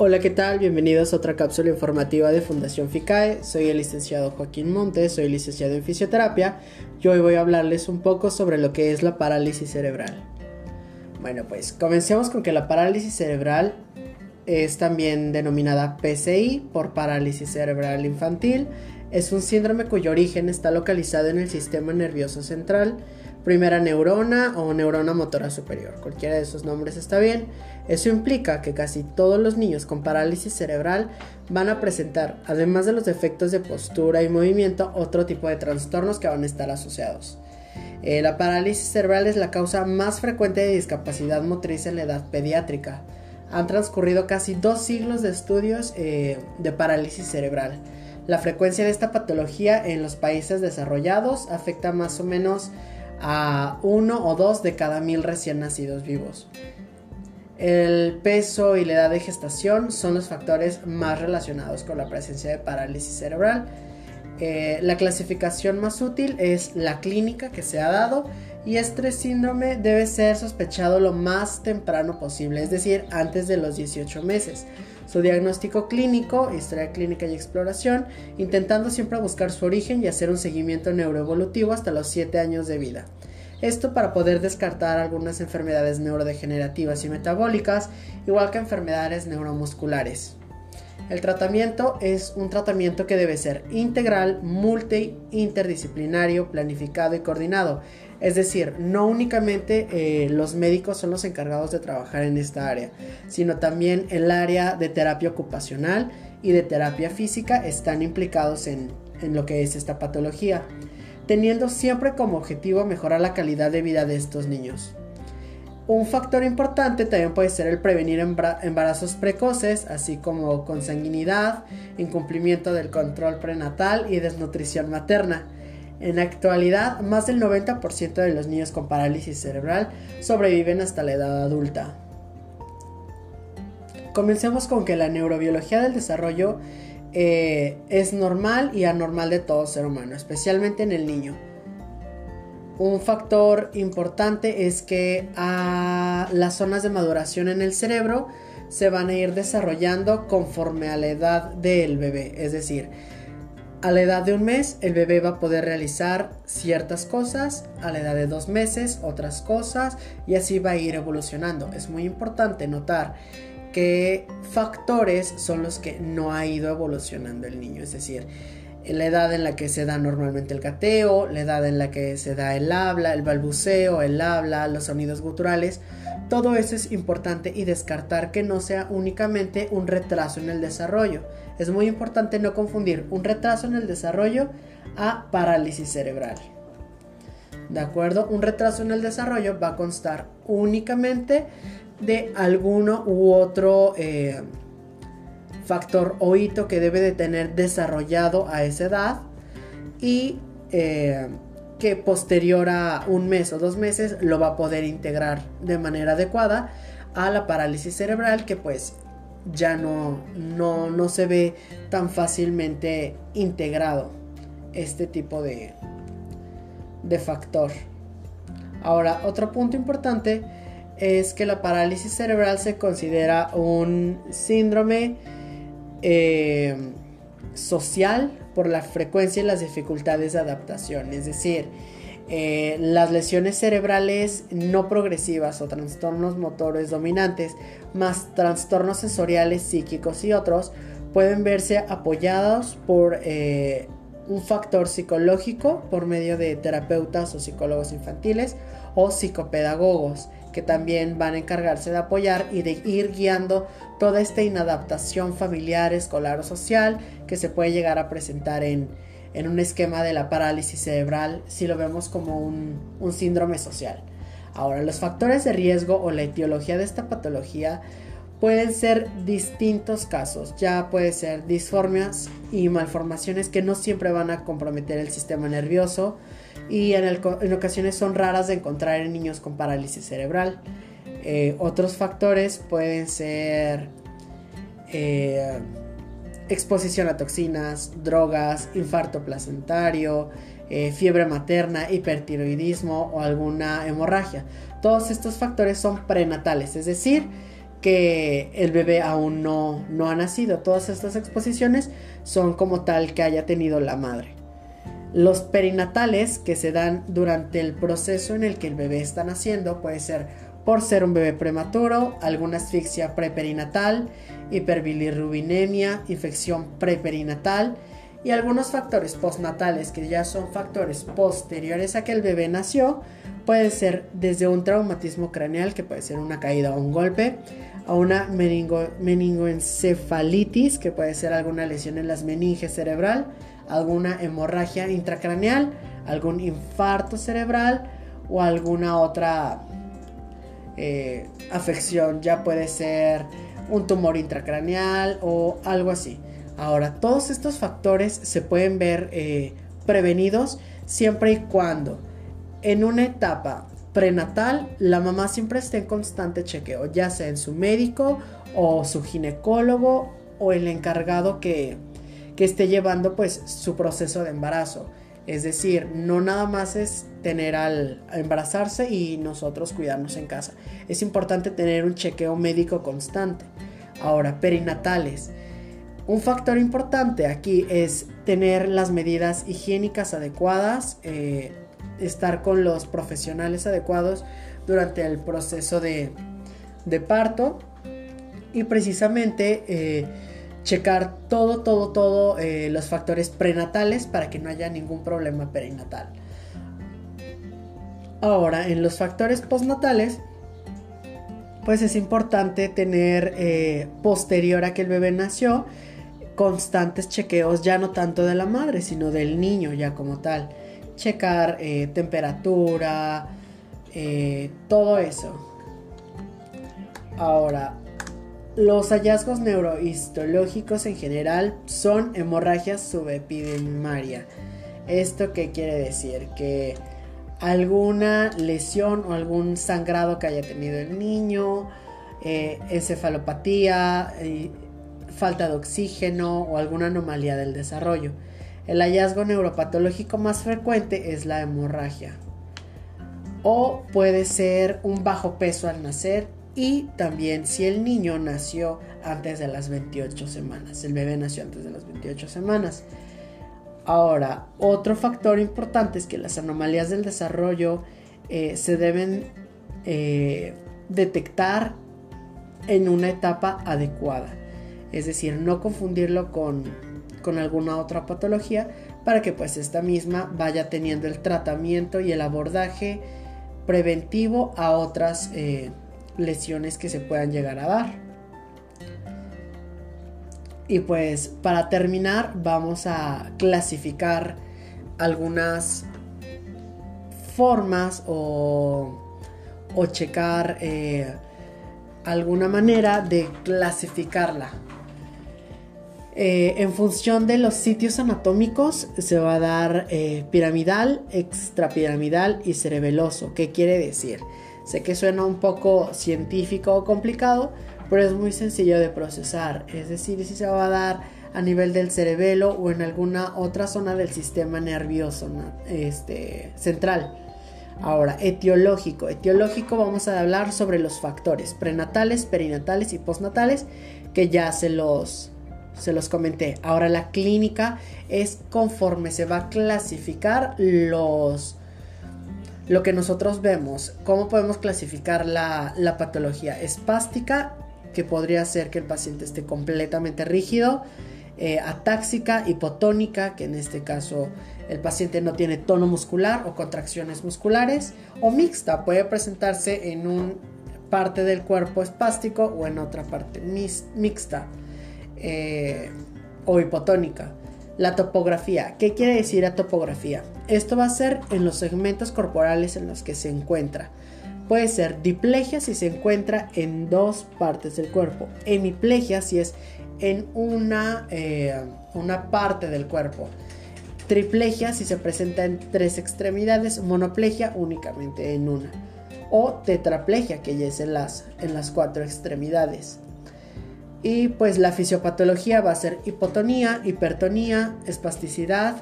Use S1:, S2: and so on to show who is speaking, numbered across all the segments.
S1: Hola, ¿qué tal? Bienvenidos a otra cápsula informativa de Fundación FICAE. Soy el licenciado Joaquín Montes, soy licenciado en fisioterapia y hoy voy a hablarles un poco sobre lo que es la parálisis cerebral. Bueno, pues comencemos con que la parálisis cerebral es también denominada PCI por parálisis cerebral infantil. Es un síndrome cuyo origen está localizado en el sistema nervioso central primera neurona o neurona motora superior. Cualquiera de esos nombres está bien. Eso implica que casi todos los niños con parálisis cerebral van a presentar, además de los defectos de postura y movimiento, otro tipo de trastornos que van a estar asociados. Eh, la parálisis cerebral es la causa más frecuente de discapacidad motriz en la edad pediátrica. Han transcurrido casi dos siglos de estudios eh, de parálisis cerebral. La frecuencia de esta patología en los países desarrollados afecta más o menos a uno o dos de cada mil recién nacidos vivos. El peso y la edad de gestación son los factores más relacionados con la presencia de parálisis cerebral. Eh, la clasificación más útil es la clínica que se ha dado y este síndrome debe ser sospechado lo más temprano posible, es decir, antes de los 18 meses su diagnóstico clínico, historia clínica y exploración, intentando siempre buscar su origen y hacer un seguimiento neuroevolutivo hasta los 7 años de vida. Esto para poder descartar algunas enfermedades neurodegenerativas y metabólicas, igual que enfermedades neuromusculares. El tratamiento es un tratamiento que debe ser integral, multi, interdisciplinario, planificado y coordinado. Es decir, no únicamente eh, los médicos son los encargados de trabajar en esta área, sino también el área de terapia ocupacional y de terapia física están implicados en, en lo que es esta patología, teniendo siempre como objetivo mejorar la calidad de vida de estos niños. Un factor importante también puede ser el prevenir embarazos precoces, así como consanguinidad, incumplimiento del control prenatal y desnutrición materna. En la actualidad, más del 90% de los niños con parálisis cerebral sobreviven hasta la edad adulta. Comencemos con que la neurobiología del desarrollo eh, es normal y anormal de todo ser humano, especialmente en el niño. Un factor importante es que a las zonas de maduración en el cerebro se van a ir desarrollando conforme a la edad del bebé. Es decir, a la edad de un mes el bebé va a poder realizar ciertas cosas, a la edad de dos meses otras cosas y así va a ir evolucionando. Es muy importante notar qué factores son los que no ha ido evolucionando el niño. Es decir, la edad en la que se da normalmente el gateo, la edad en la que se da el habla, el balbuceo, el habla, los sonidos guturales. Todo eso es importante y descartar que no sea únicamente un retraso en el desarrollo. Es muy importante no confundir un retraso en el desarrollo a parálisis cerebral. ¿De acuerdo? Un retraso en el desarrollo va a constar únicamente de alguno u otro... Eh, factor o hito que debe de tener desarrollado a esa edad y eh, que posterior a un mes o dos meses lo va a poder integrar de manera adecuada a la parálisis cerebral que pues ya no, no, no se ve tan fácilmente integrado este tipo de, de factor. Ahora, otro punto importante es que la parálisis cerebral se considera un síndrome eh, social por la frecuencia y las dificultades de adaptación. Es decir, eh, las lesiones cerebrales no progresivas o trastornos motores dominantes, más trastornos sensoriales, psíquicos y otros, pueden verse apoyados por eh, un factor psicológico por medio de terapeutas o psicólogos infantiles o psicopedagogos que también van a encargarse de apoyar y de ir guiando toda esta inadaptación familiar, escolar o social que se puede llegar a presentar en, un esquema de la parálisis cerebral si lo vemos como un, un síndrome social. Ahora, los factores de riesgo o la etiología de esta patología pueden ser distintos casos, ya puede ser disformias y malformaciones que no siempre van a comprometer el sistema nervioso, y en, ocasiones son raras de encontrar en niños con parálisis cerebral. Eh, otros factores pueden ser eh, exposición a toxinas, drogas, infarto placentario, eh, fiebre materna, hipertiroidismo o alguna hemorragia. Todos estos factores son prenatales, es decir, que el bebé aún no, no ha nacido. Todas estas exposiciones son como tal que haya tenido la madre. Los perinatales que se dan durante el proceso en el que el bebé está naciendo puede ser por ser un bebé prematuro, alguna asfixia preperinatal, hiperbilirrubinemia, infección preperinatal y algunos factores postnatales que ya son factores posteriores a que el bebé nació, puede ser desde un traumatismo craneal, que puede ser una caída o un golpe, a una meningoencefalitis, que puede ser alguna lesión en las meninges cerebral, alguna hemorragia intracraneal, algún infarto cerebral o alguna otra eh, afección, ya puede ser un tumor intracraneal o algo así. Ahora, todos estos factores se pueden ver eh, prevenidos siempre y cuando en una etapa prenatal la mamá siempre esté en constante chequeo, ya sea en su médico o su ginecólogo o el encargado que, que esté llevando pues su proceso de embarazo. Es decir, no nada más es tener al embarazarse y nosotros cuidarnos en casa. Es importante tener un chequeo médico constante. Ahora, perinatales. Un factor importante aquí es tener las medidas higiénicas adecuadas, eh, estar con los profesionales adecuados durante el proceso de, parto y precisamente eh, checar todo, todo, todo eh, los factores prenatales para que no haya ningún problema perinatal. Ahora, en los factores postnatales, pues es importante tener eh, posterior a que el bebé nació constantes chequeos, ya no tanto de la madre, sino del niño ya como tal. Checar eh, temperatura, todo eso. Ahora, los hallazgos neurohistológicos en general son hemorragias subepidemaria. ¿Esto qué quiere decir? Que alguna lesión o algún sangrado que haya tenido el niño, eh, encefalopatía, falta de oxígeno o alguna anomalía del desarrollo. El hallazgo neuropatológico más frecuente es la hemorragia. O puede ser un bajo peso al nacer y también si el niño nació antes de las 28 semanas, el bebé nació antes de las 28 semanas. Ahora, otro factor importante es que las anomalías del desarrollo eh, se deben eh, detectar en una etapa adecuada. Es decir, no confundirlo con, alguna otra patología para que pues esta misma vaya teniendo el tratamiento y el abordaje preventivo a otras eh, lesiones que se puedan llegar a dar. Y pues para terminar vamos a clasificar algunas formas o, o checar eh, alguna manera de clasificarla. Eh, en función de los sitios anatómicos se va a dar eh, piramidal, extrapiramidal y cerebeloso. ¿Qué quiere decir? Sé que suena un poco científico o complicado, pero es muy sencillo de procesar. Es decir, si se va a dar a nivel del cerebelo o en alguna otra zona del sistema nervioso este, central. Ahora, etiológico. Etiológico vamos a hablar sobre los factores prenatales, perinatales y postnatales que ya se los, se los comenté. Ahora, la clínica es conforme se va a clasificar los lo que nosotros vemos, cómo podemos clasificar la, patología espástica, que podría ser que el paciente esté completamente rígido, eh, atáxica, hipotónica, que en este caso el paciente no tiene tono muscular o contracciones musculares, o mixta, puede presentarse en una parte del cuerpo espástico o en otra parte mixta eh, o hipotónica. La topografía. ¿Qué quiere decir la topografía? Esto va a ser en los segmentos corporales en los que se encuentra. Puede ser diplegia si se encuentra en dos partes del cuerpo. Hemiplegia si es en una, eh, una parte del cuerpo. Triplegia si se presenta en tres extremidades. Monoplegia únicamente en una. O tetraplegia que ya es en las, en las cuatro extremidades. Y pues la fisiopatología va a ser hipotonía, hipertonía, espasticidad,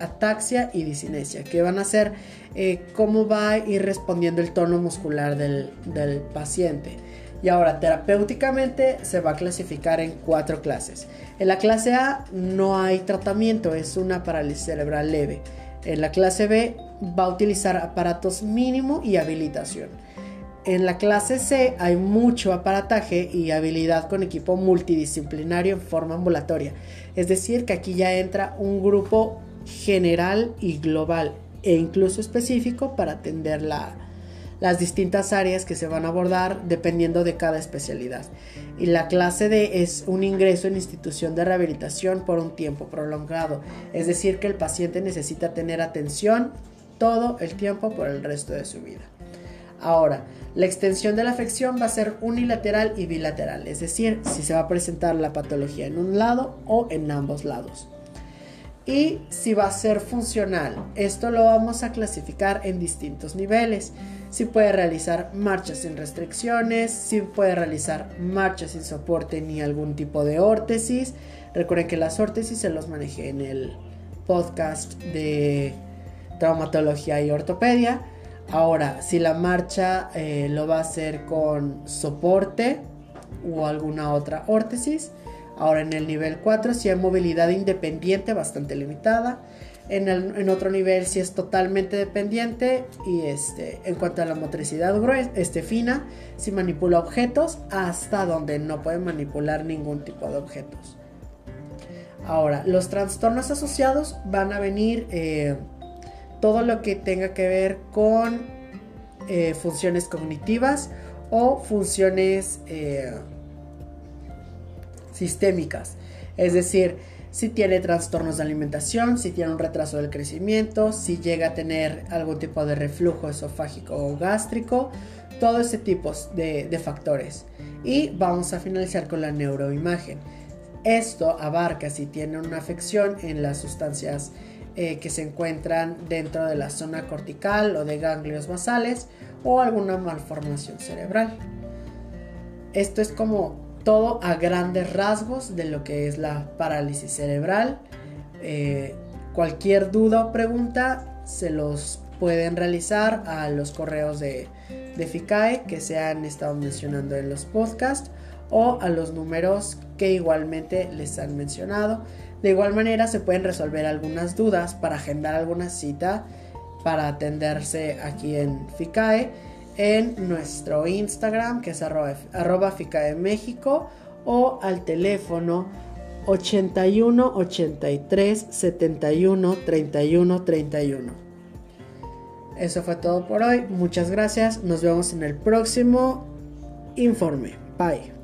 S1: ataxia y disinesia, que van a ser eh, cómo va a ir respondiendo el tono muscular del, paciente. Y ahora, terapéuticamente se va a clasificar en cuatro clases. En la clase A no hay tratamiento, es una parálisis cerebral leve. En la clase B va a utilizar aparatos mínimo y habilitación. En la clase C hay mucho aparataje y habilidad con equipo multidisciplinario en forma ambulatoria. Es decir, que aquí ya entra un grupo general y global e incluso específico para atender las distintas áreas que se van a abordar dependiendo de cada especialidad. Y la clase D es un ingreso en institución de rehabilitación por un tiempo prolongado, es decir, que el paciente necesita tener atención todo el tiempo por el resto de su vida. Ahora, la extensión de la afección va a ser unilateral y bilateral, es decir, si se va a presentar la patología en un lado o en ambos lados y si va a ser funcional. Esto lo vamos a clasificar en distintos niveles. Si puede realizar marchas sin restricciones, si puede realizar marchas sin soporte ni algún tipo de órtesis. Recuerden que las órtesis se los manejé en el podcast de traumatología y ortopedia. Ahora, si la marcha eh, lo va a hacer con soporte o alguna otra órtesis, Ahora en el nivel 4 si hay movilidad independiente bastante limitada. En, otro nivel si es totalmente dependiente y este, en cuanto a la motricidad este, fina, si manipula objetos hasta donde no puede manipular ningún tipo de objetos. Ahora, los trastornos asociados van a venir eh, todo lo que tenga que ver con eh, funciones cognitivas o funciones eh, sistémicas. Es decir, si tiene trastornos de alimentación, si tiene un retraso del crecimiento, si llega a tener algún tipo de reflujo esofágico o gástrico, todo ese tipo de, factores. Y vamos a finalizar con la neuroimagen. Esto abarca si tiene una afección en las sustancias eh, que se encuentran dentro de la zona cortical o de ganglios basales o alguna malformación cerebral. Esto es como todo a grandes rasgos de lo que es la parálisis cerebral. Eh, cualquier duda o pregunta se los pueden realizar a los correos de, de FICAE que se han estado mencionando en los podcasts o a los números que igualmente les han mencionado. De igual manera se pueden resolver algunas dudas para agendar alguna cita para atenderse aquí en FICAE en nuestro Instagram que es arroba, arroba México o al teléfono 81 83 71 31 31. Eso fue todo por hoy. Muchas gracias. Nos vemos en el próximo informe. Bye.